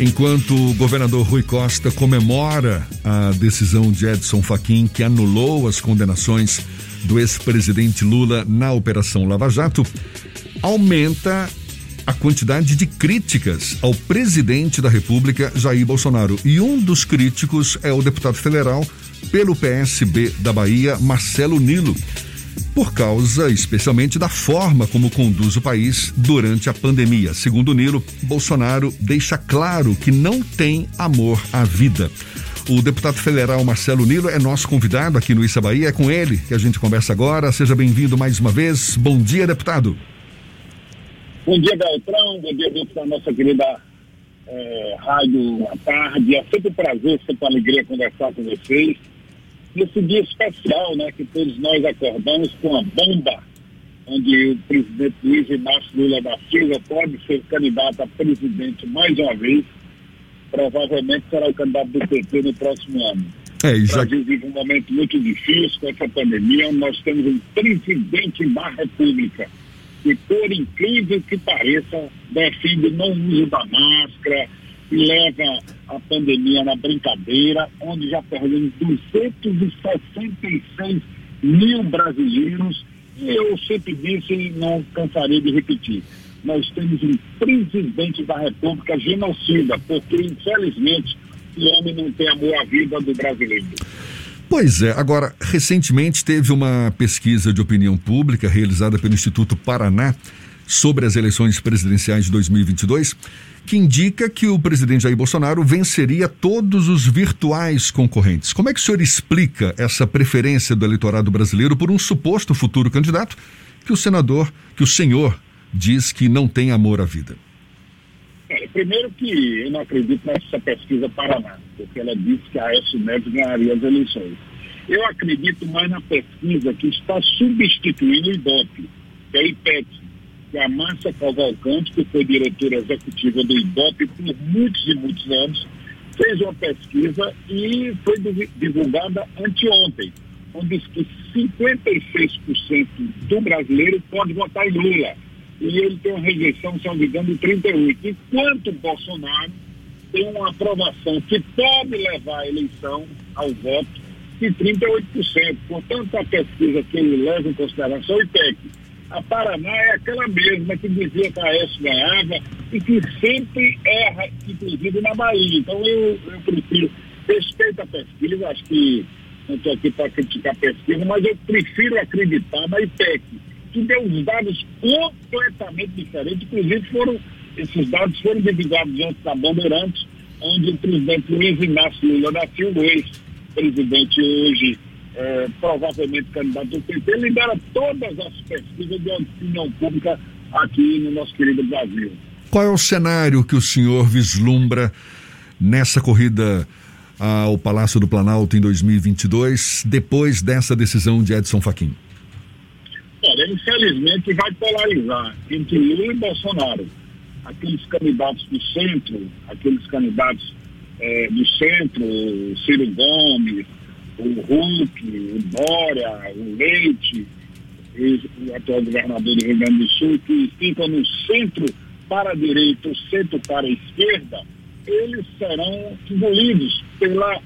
Enquanto o governador Rui Costa comemora a decisão de Edson Fachin que anulou as condenações do ex-presidente Lula na Operação Lava Jato, aumenta a quantidade de críticas ao presidente da República, Jair Bolsonaro. E um dos críticos é o deputado federal pelo PSB da Bahia, Marcelo Nilo, por causa especialmente da forma como conduz o país durante a pandemia. Segundo Nilo, Bolsonaro deixa claro que não tem amor à vida. O deputado federal Marcelo Nilo é nosso convidado aqui no Issa Bahia. É com ele que a gente conversa agora. Seja bem-vindo mais uma vez. Bom dia, deputado. Bom dia, Beltrão. Bom dia, da nossa querida é, Rádio à Tarde. É sempre um prazer, sempre uma alegria conversar com vocês. Nesse dia especial, né, que todos nós acordamos com a bomba, onde o presidente Luiz Inácio Lula da Silva pode ser candidato a presidente mais uma vez provavelmente será o candidato do PT no próximo ano. É, já... O Brasil vive um momento muito difícil com essa pandemia, onde nós temos um presidente da República que, por incrível que pareça, defende o não uso da máscara e leva a pandemia na brincadeira, onde já perdemos 266 mil brasileiros, e eu sempre disse e não cansarei de repetir nós temos um presidente da República genocida, porque, infelizmente, o homem não tem amor à vida do brasileiro. Pois é, agora, recentemente teve uma pesquisa de opinião pública realizada pelo Instituto Paraná sobre as eleições presidenciais de 2022, que indica que o presidente Jair Bolsonaro venceria todos os virtuais concorrentes. Como é que o senhor explica essa preferência do eleitorado brasileiro por um suposto futuro candidato que o senador, que o senhor diz que não tem amor à vida? É, primeiro que eu não acredito nessa pesquisa Paraná, porque ela disse que a Aécio Neves ganharia as eleições. Eu acredito mais na pesquisa que está substituindo o IBOP, que é a IPEC, a Márcia Cavalcante, que foi diretora executiva do IBOP por muitos e muitos anos, fez uma pesquisa e foi divulgada anteontem, onde diz que 56% do brasileiro pode votar em Lula e ele tem uma rejeição, se não me engano, de 38%. Enquanto Bolsonaro tem uma aprovação que pode levar a eleição ao voto de 38%. Portanto, a pesquisa que ele leva em consideração o IPEC. A Paraná é aquela mesma que dizia que a Aécio ganhava e que sempre erra, inclusive na Bahia. Então, eu, eu prefiro, respeito a pesquisa, acho que não estou aqui para criticar a pesquisa, mas eu prefiro acreditar na IPEC que deu uns dados completamente diferentes. Inclusive, foram, esses dados foram divulgados antes da Bandeirantes, onde o presidente Luiz Inácio Lula da Silva, ex-presidente hoje, é, provavelmente candidato do PT, lidera todas as pesquisas de opinião pública aqui no nosso querido Brasil. Qual é o cenário que o senhor vislumbra nessa corrida ao Palácio do Planalto em 2022, depois dessa decisão de Edson Fachin? Olha, infelizmente vai polarizar entre Lula e Bolsonaro. Aqueles candidatos do centro, aqueles candidatos é, do centro, Ciro Gomes, o Hulk, o Dória, o Leite, o atual governador do Rio Grande do Sul, que ficam no centro para a direita, o centro para a esquerda, eles serão engolidos pela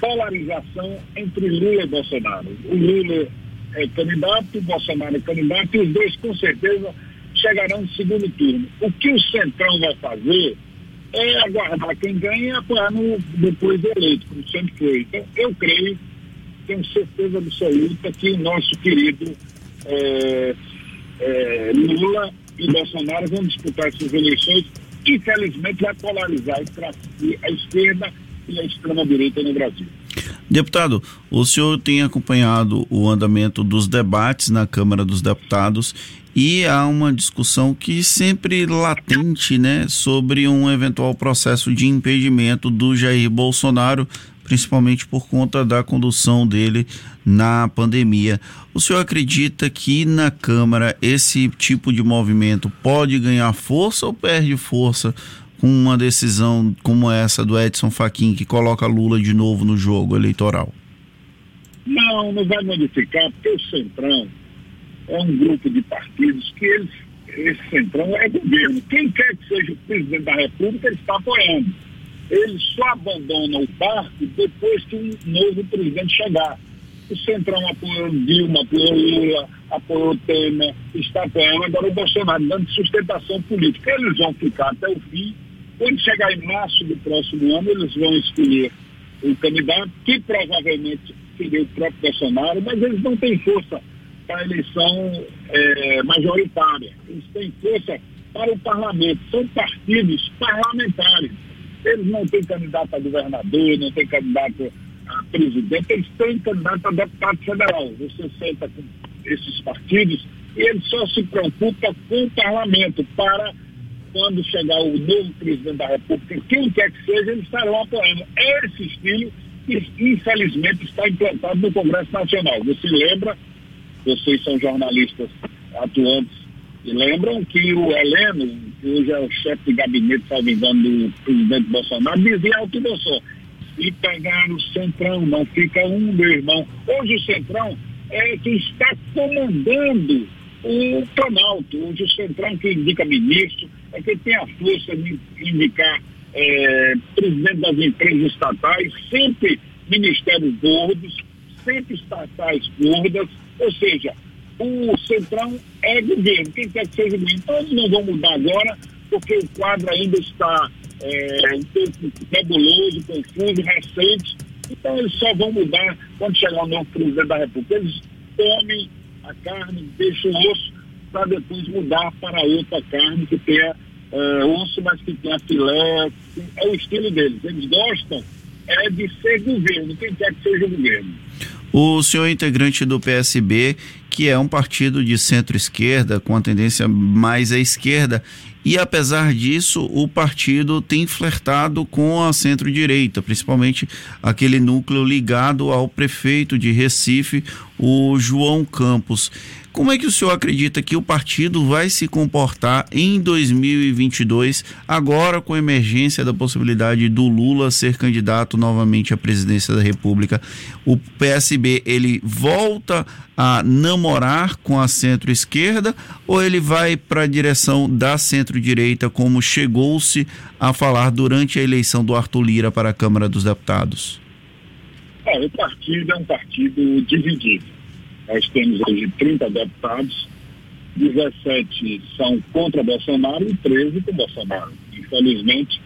polarização entre Lula e Bolsonaro. O Lula é candidato, Bolsonaro é candidato, e os dois com certeza chegarão no segundo turno. O que o Centrão vai fazer é aguardar quem ganha e apoiar no, depois eleito, como sempre foi. Então, eu creio, tenho certeza absoluta que o nosso querido é, é, Lula e Bolsonaro vão disputar essas eleições. Infelizmente, vai polarizar a esquerda e a extrema-direita no Brasil. Deputado, o senhor tem acompanhado o andamento dos debates na Câmara dos Deputados e há uma discussão que sempre latente, né, sobre um eventual processo de impedimento do Jair Bolsonaro, principalmente por conta da condução dele na pandemia. O senhor acredita que na Câmara esse tipo de movimento pode ganhar força ou perde força com uma decisão como essa do Edson Fachin, que coloca Lula de novo no jogo eleitoral? Não, não vai modificar, porque o Centrão é um grupo de partidos que eles, esse Centrão é governo. Quem quer que seja o presidente da República, ele está apoiando. Eles só abandonam o barco depois que um novo presidente chegar. O Centrão apoiou Dilma, apoiou Lula, apoiou Temer, está apoiando agora o Bolsonaro, dando sustentação política. Eles vão ficar até o fim. Quando chegar em março do próximo ano, eles vão escolher o candidato, que provavelmente seria o próprio Bolsonaro, mas eles não têm força para a eleição é, majoritária. Eles têm força para o parlamento. São partidos parlamentares. Eles não têm candidato a governador, não têm candidato a presidente, eles têm candidato a deputado federal. Você senta com esses partidos e eles só se preocupam com o parlamento para quando chegar o novo presidente da República, quem quer que seja, eles estarão apoiando. É esse estilo que, infelizmente, está implantado no Congresso Nacional. Você lembra, vocês são jornalistas atuantes, e lembram que o Heleno, que hoje é o chefe de gabinete, salvo engano, do presidente Bolsonaro, dizia ao que só, e pegar o Centrão, não fica um, meu irmão. Hoje o Centrão é que está comandando o Planalto. Hoje o Centrão que indica ministro, é que tem a força de indicar é, presidente das empresas estatais, sempre ministérios gordos, sempre estatais gordas, ou seja, o Centrão é governo, quem quer que seja governo. Então eles não vão mudar agora, porque o quadro ainda está é, um pouco nebuloso, confuso, recente. Então eles só vão mudar quando chegar o novo presidente da República. Eles comem a carne, deixam o osso, para depois mudar para outra carne que tenha é, osso, mas que tenha filé. É o estilo deles. Eles gostam é de ser governo, quem quer que seja governo. O senhor é integrante do PSB, que é um partido de centro-esquerda, com a tendência mais à esquerda, e apesar disso, o partido tem flertado com a centro-direita, principalmente aquele núcleo ligado ao prefeito de Recife, o João Campos. Como é que o senhor acredita que o partido vai se comportar em 2022, agora com a emergência da possibilidade do Lula ser candidato novamente à presidência da República? O PSB ele volta a namorar com a centro-esquerda ou ele vai para a direção da centro-direita, como chegou-se a falar durante a eleição do Arthur Lira para a Câmara dos Deputados? O partido é um partido dividido nós temos hoje 30 deputados, 17 são contra Bolsonaro e 13 com Bolsonaro. Infelizmente,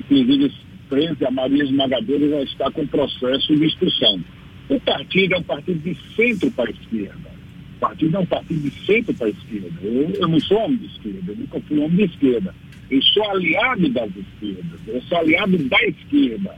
inclusive 13, a Maria Esmagadora já está com processo de expulsão. O partido é um partido de centro para a esquerda. O partido é um partido de centro para a esquerda. Eu, eu não sou homem de esquerda, eu nunca fui homem de esquerda. Eu sou aliado das esquerdas, eu sou aliado da esquerda.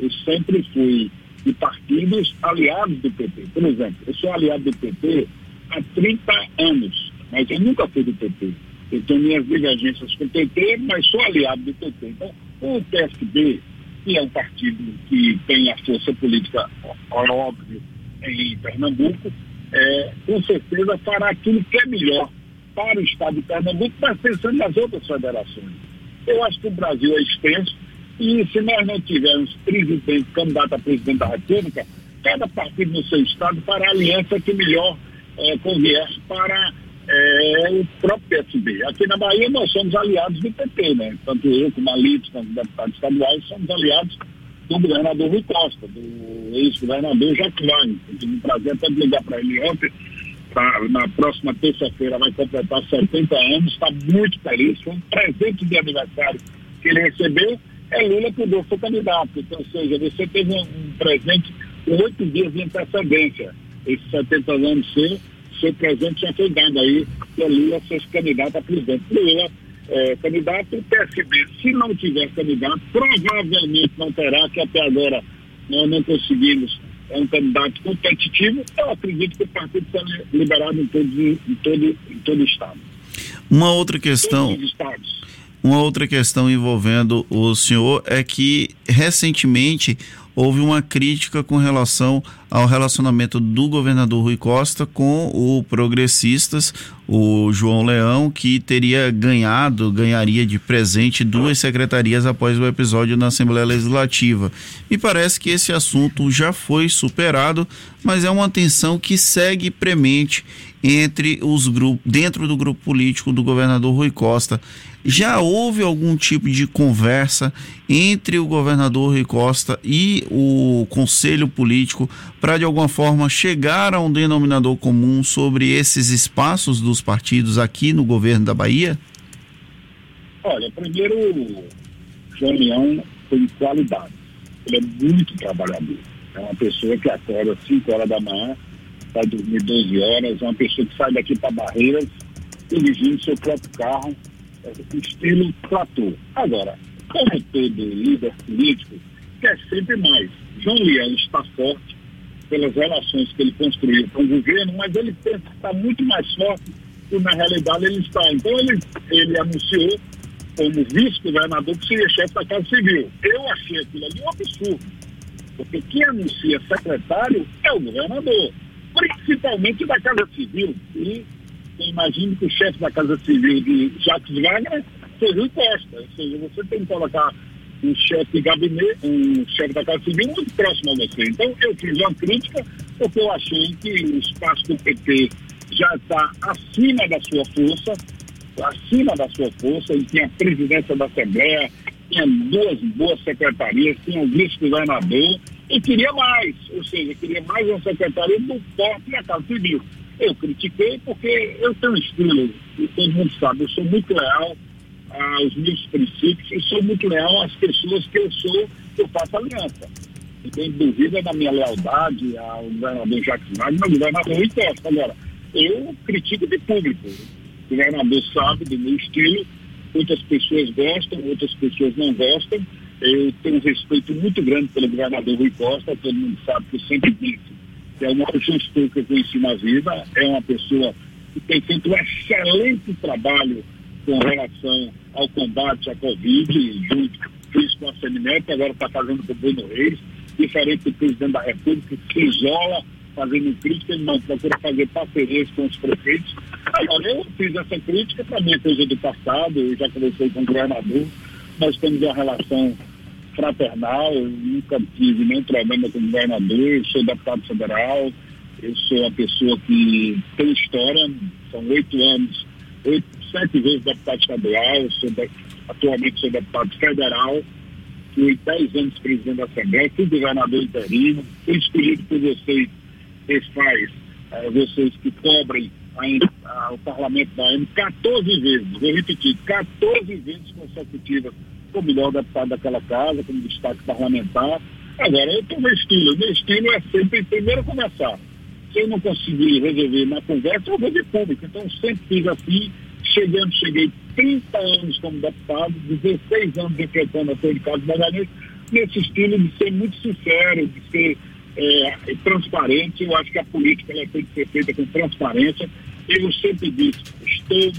Eu sempre fui de partidos aliados do PT. Por exemplo, eu sou aliado do PT há 30 anos, mas eu nunca fui do PT. Eu tenho minhas divergências com o PT, mas sou aliado do PT. Então, o PSB, que é um partido que tem a força política, óbvio, em Pernambuco, é, com certeza fará aquilo que é melhor para o Estado de Pernambuco, mas pensando nas outras federações. Eu acho que o Brasil é extenso, e se nós não tivermos presidente, candidato a presidente da República, cada partido no seu estado fará a aliança que melhor é, convier para é, o próprio PSB. Aqui na Bahia nós somos aliados do PT, né? Tanto eu como a Litos, como deputados estaduais, somos aliados do governador Rui Costa, do ex-governador Jacqueline. Eu tive um prazer até de ligar para ele ontem. Na próxima terça-feira vai completar 70 anos, está muito feliz, foi um presente de aniversário que ele recebeu é Lula que deu seu candidato. Então, ou seja, você teve um, presente com oito dias de antecedência. Esses 70 anos seu, seu presente já foi dado aí, que é Lula ser candidato a presidente. Lula é, candidato, o PSB, se não tiver candidato, provavelmente não terá, que até agora nós não conseguimos é um candidato competitivo, eu acredito que o partido está liberado em todo, em todo, em todo o estado. Uma outra questão. Todos os estados. Uma outra questão envolvendo o senhor é que recentemente houve uma crítica com relação ao relacionamento do governador Rui Costa com o progressistas, o João Leão, que teria ganhado, ganharia de presente duas secretarias após o episódio na Assembleia Legislativa. Me parece que esse assunto já foi superado, mas é uma tensão que segue premente entre os grupos, dentro do grupo político do governador Rui Costa. Já houve algum tipo de conversa entre o governador Rui Costa e o conselho político para, de alguma forma, chegar a um denominador comum sobre esses espaços dos partidos aqui no governo da Bahia? Olha, primeiro, João Leão tem qualidade. Ele é muito trabalhador. É uma pessoa que acorda às 5 horas da manhã, vai dormir 12 horas, é uma pessoa que sai daqui para Barreiras dirigindo seu próprio carro, estilo trator. Agora, como todo líder político, quer sempre mais. João Leão está forte pelas relações que ele construiu com o governo, mas ele pensa que está muito mais forte do que na realidade ele está. Então ele, ele anunciou como vice-governador que seria chefe da Casa Civil. Eu achei aquilo ali um absurdo, porque quem anuncia secretário é o governador, principalmente da Casa Civil. E imagino que o chefe da Casa Civil de Jacques Wagner seja o Costa. Ou seja, você tem que colocar um chefe de gabinete, um chefe da Casa Civil muito próximo a você. Então, eu fiz uma crítica porque eu achei que o espaço do PT já está acima da sua força, acima da sua força, e tinha a presidência da Assembleia, tinha duas boas secretarias, tinha o vice-governador, e queria mais, ou seja, queria mais uma secretaria do porte da Casa Civil. Eu critiquei porque eu tenho um estilo, e todo mundo sabe, eu sou muito leal aos meus princípios e sou muito leal às pessoas que eu sou, que eu faço aliança. E tem dúvida da minha lealdade ao governador Jacques Wagner, ao governador Rui Costa. Agora, eu critico de público. O governador sabe do meu estilo, muitas pessoas gostam, outras pessoas não gostam. Eu tenho um respeito muito grande pelo governador Rui Costa, todo mundo sabe que eu sempre disse é o maior gestor que eu conheci na vida, é uma pessoa que tem feito um excelente trabalho com relação ao combate à Covid, junto fez com a Semineto, agora está fazendo com o Bruno Reis, diferente do presidente da República, que se isola fazendo crítica, ele não procura fazer parcerias com os prefeitos. Agora, eu fiz essa crítica, para mim é coisa do passado, eu já conversei com o governador, nós temos uma relação fraternal, eu nunca tive nenhum problema com o governador, eu sou deputado federal, eu sou uma pessoa que tem história, são oito anos, oito, sete vezes deputado estadual, sou de, atualmente sou deputado federal, fui dez anos presidente da Assembleia, fui governador interino, fui escolhido por vocês, faz, eh, vocês que cobrem ainda o parlamento da AM 14 vezes, vou repetir, 14 vezes consecutivas o melhor deputado daquela casa, como destaque parlamentar. Agora, eu tenho meu estilo. Meu estilo é sempre primeiro conversar. Se eu não conseguir resolver na conversa, eu vou de público. Então, sempre fiz assim. Chegando, cheguei 30 anos como deputado, 16 anos enfrentando a de Carlos Magalhães, nesse estilo de ser muito sincero, de ser é, transparente. Eu acho que a política ela tem que ser feita com transparência. Eu sempre disse, estou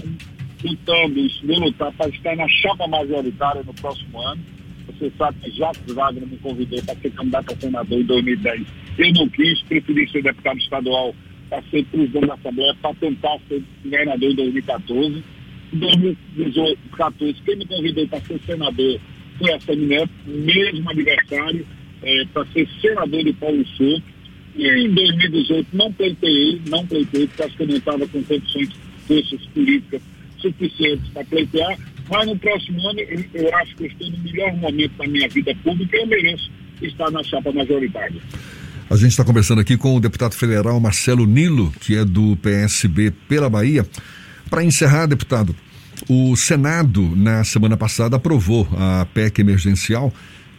lutando, vou lutar para estar na chapa majoritária no próximo ano. Você sabe que Jacques Wagner me convidou para ser candidato a senador em 2010. Eu não quis, preferi ser deputado estadual para ser presidente da Assembleia, para tentar ser governador em 2014. Em 2014, quem me convidou para ser senador foi a Semineto, mesmo aniversário, é, para ser senador de Paulo Souto. E em 2018 não pleitei, não pleitei, porque acho que eu não estava com condições, forças políticas suficientes para pleitear, mas no próximo ano eu, eu acho que eu estou no melhor momento da minha vida pública e eu mereço estar na chapa majoritária. A gente está conversando aqui com o deputado federal Marcelo Nilo, que é do PSB pela Bahia. Para encerrar, deputado, o Senado, na semana passada, aprovou a PEC emergencial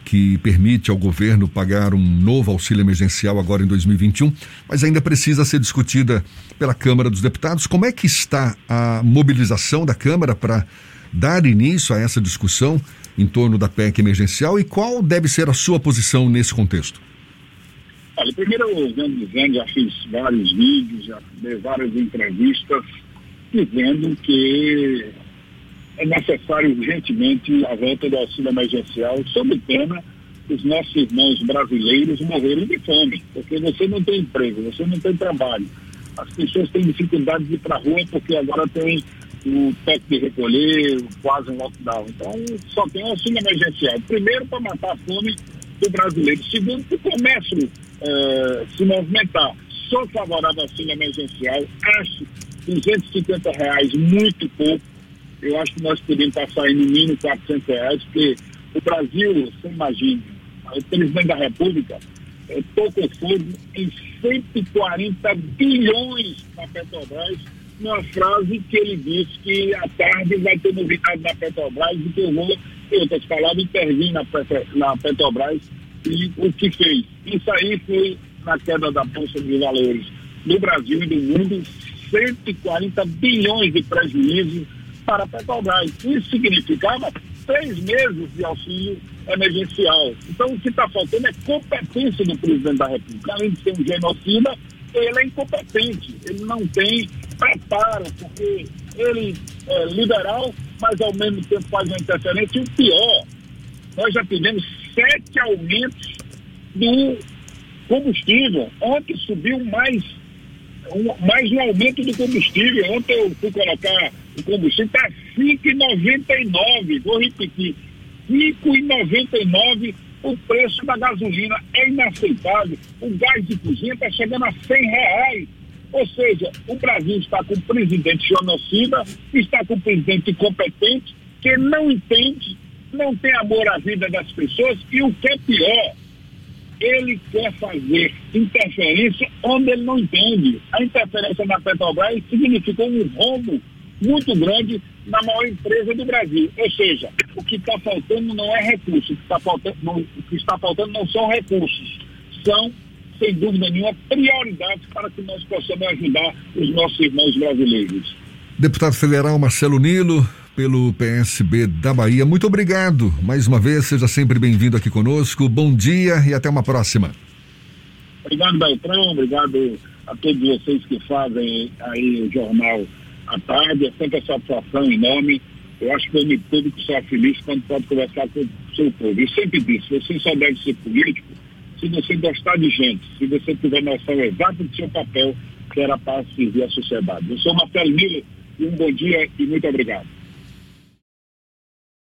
que permite ao governo pagar um novo auxílio emergencial agora em 2021, mas ainda precisa ser discutida pela Câmara dos Deputados. Como é que está a mobilização da Câmara para dar início a essa discussão em torno da PEC emergencial e qual deve ser a sua posição nesse contexto? Olha, primeiro eu venho dizendo, já fiz vários vídeos, já dei várias entrevistas, dizendo que é necessário urgentemente a volta do auxílio emergencial, sob pena os nossos irmãos brasileiros morrerem de fome, porque você não tem emprego, você não tem trabalho. As pessoas têm dificuldade de ir para a rua porque agora tem o teto de recolher, quase um lockdown. Então, só tem auxílio emergencial. Primeiro, para matar a fome do brasileiro. Segundo, para o comércio uh, se movimentar. Sou favorável ao auxílio emergencial. Acho 250 reais muito pouco eu acho que nós podemos passar aí no mínimo 400 reais, porque o Brasil, você imagina, o presidente da República é, tocou fogo em 140 bilhões na Petrobras, numa frase que ele disse que à tarde vai ter novidade na Petrobras e que eu vou, em outras palavras, intervir na, na Petrobras e o que fez. Isso aí foi na queda da Bolsa de Valores do Brasil e do mundo, 140 bilhões de prejuízo para a Petrobras. Isso significava três meses de auxílio emergencial. Então, o que está faltando é competência do presidente da República. Além de ser um genocida, ele é incompetente. Ele não tem preparo, porque ele é liberal, mas ao mesmo tempo faz uma interferência. E o pior, nós já tivemos sete aumentos do combustível. Ontem subiu mais um, mais um aumento do combustível. Ontem eu fui colocar o combustível, está 5,99. Vou repetir, 5,99 o preço da gasolina. É inaceitável. O gás de cozinha está chegando a 100 reais. Ou seja, o Brasil está com o presidente genocida, está com o presidente incompetente, que não entende, não tem amor à vida das pessoas e o que é pior, ele quer fazer interferência onde ele não entende. A interferência na Petrobras significou um rombo muito grande na maior empresa do Brasil. Ou seja, o que está faltando não é recurso, o que, está faltando, não, o que está faltando não são recursos, são, sem dúvida nenhuma, prioridades para que nós possamos ajudar os nossos irmãos brasileiros. Deputado Federal Marcelo Nilo, pelo PSB da Bahia. Muito obrigado. Mais uma vez, seja sempre bem-vindo aqui conosco. Bom dia e até uma próxima. Obrigado, Beltrão. Obrigado a todos vocês que fazem aí o jornal à tarde. É sempre a satisfação enorme. Eu acho que o homem público só é feliz quando pode conversar com o seu povo. E sempre disse, você só deve ser político se você gostar de gente, se você tiver noção exata do seu papel, que era para servir a sociedade. Eu sou Marcelo Miller e um bom dia e muito obrigado.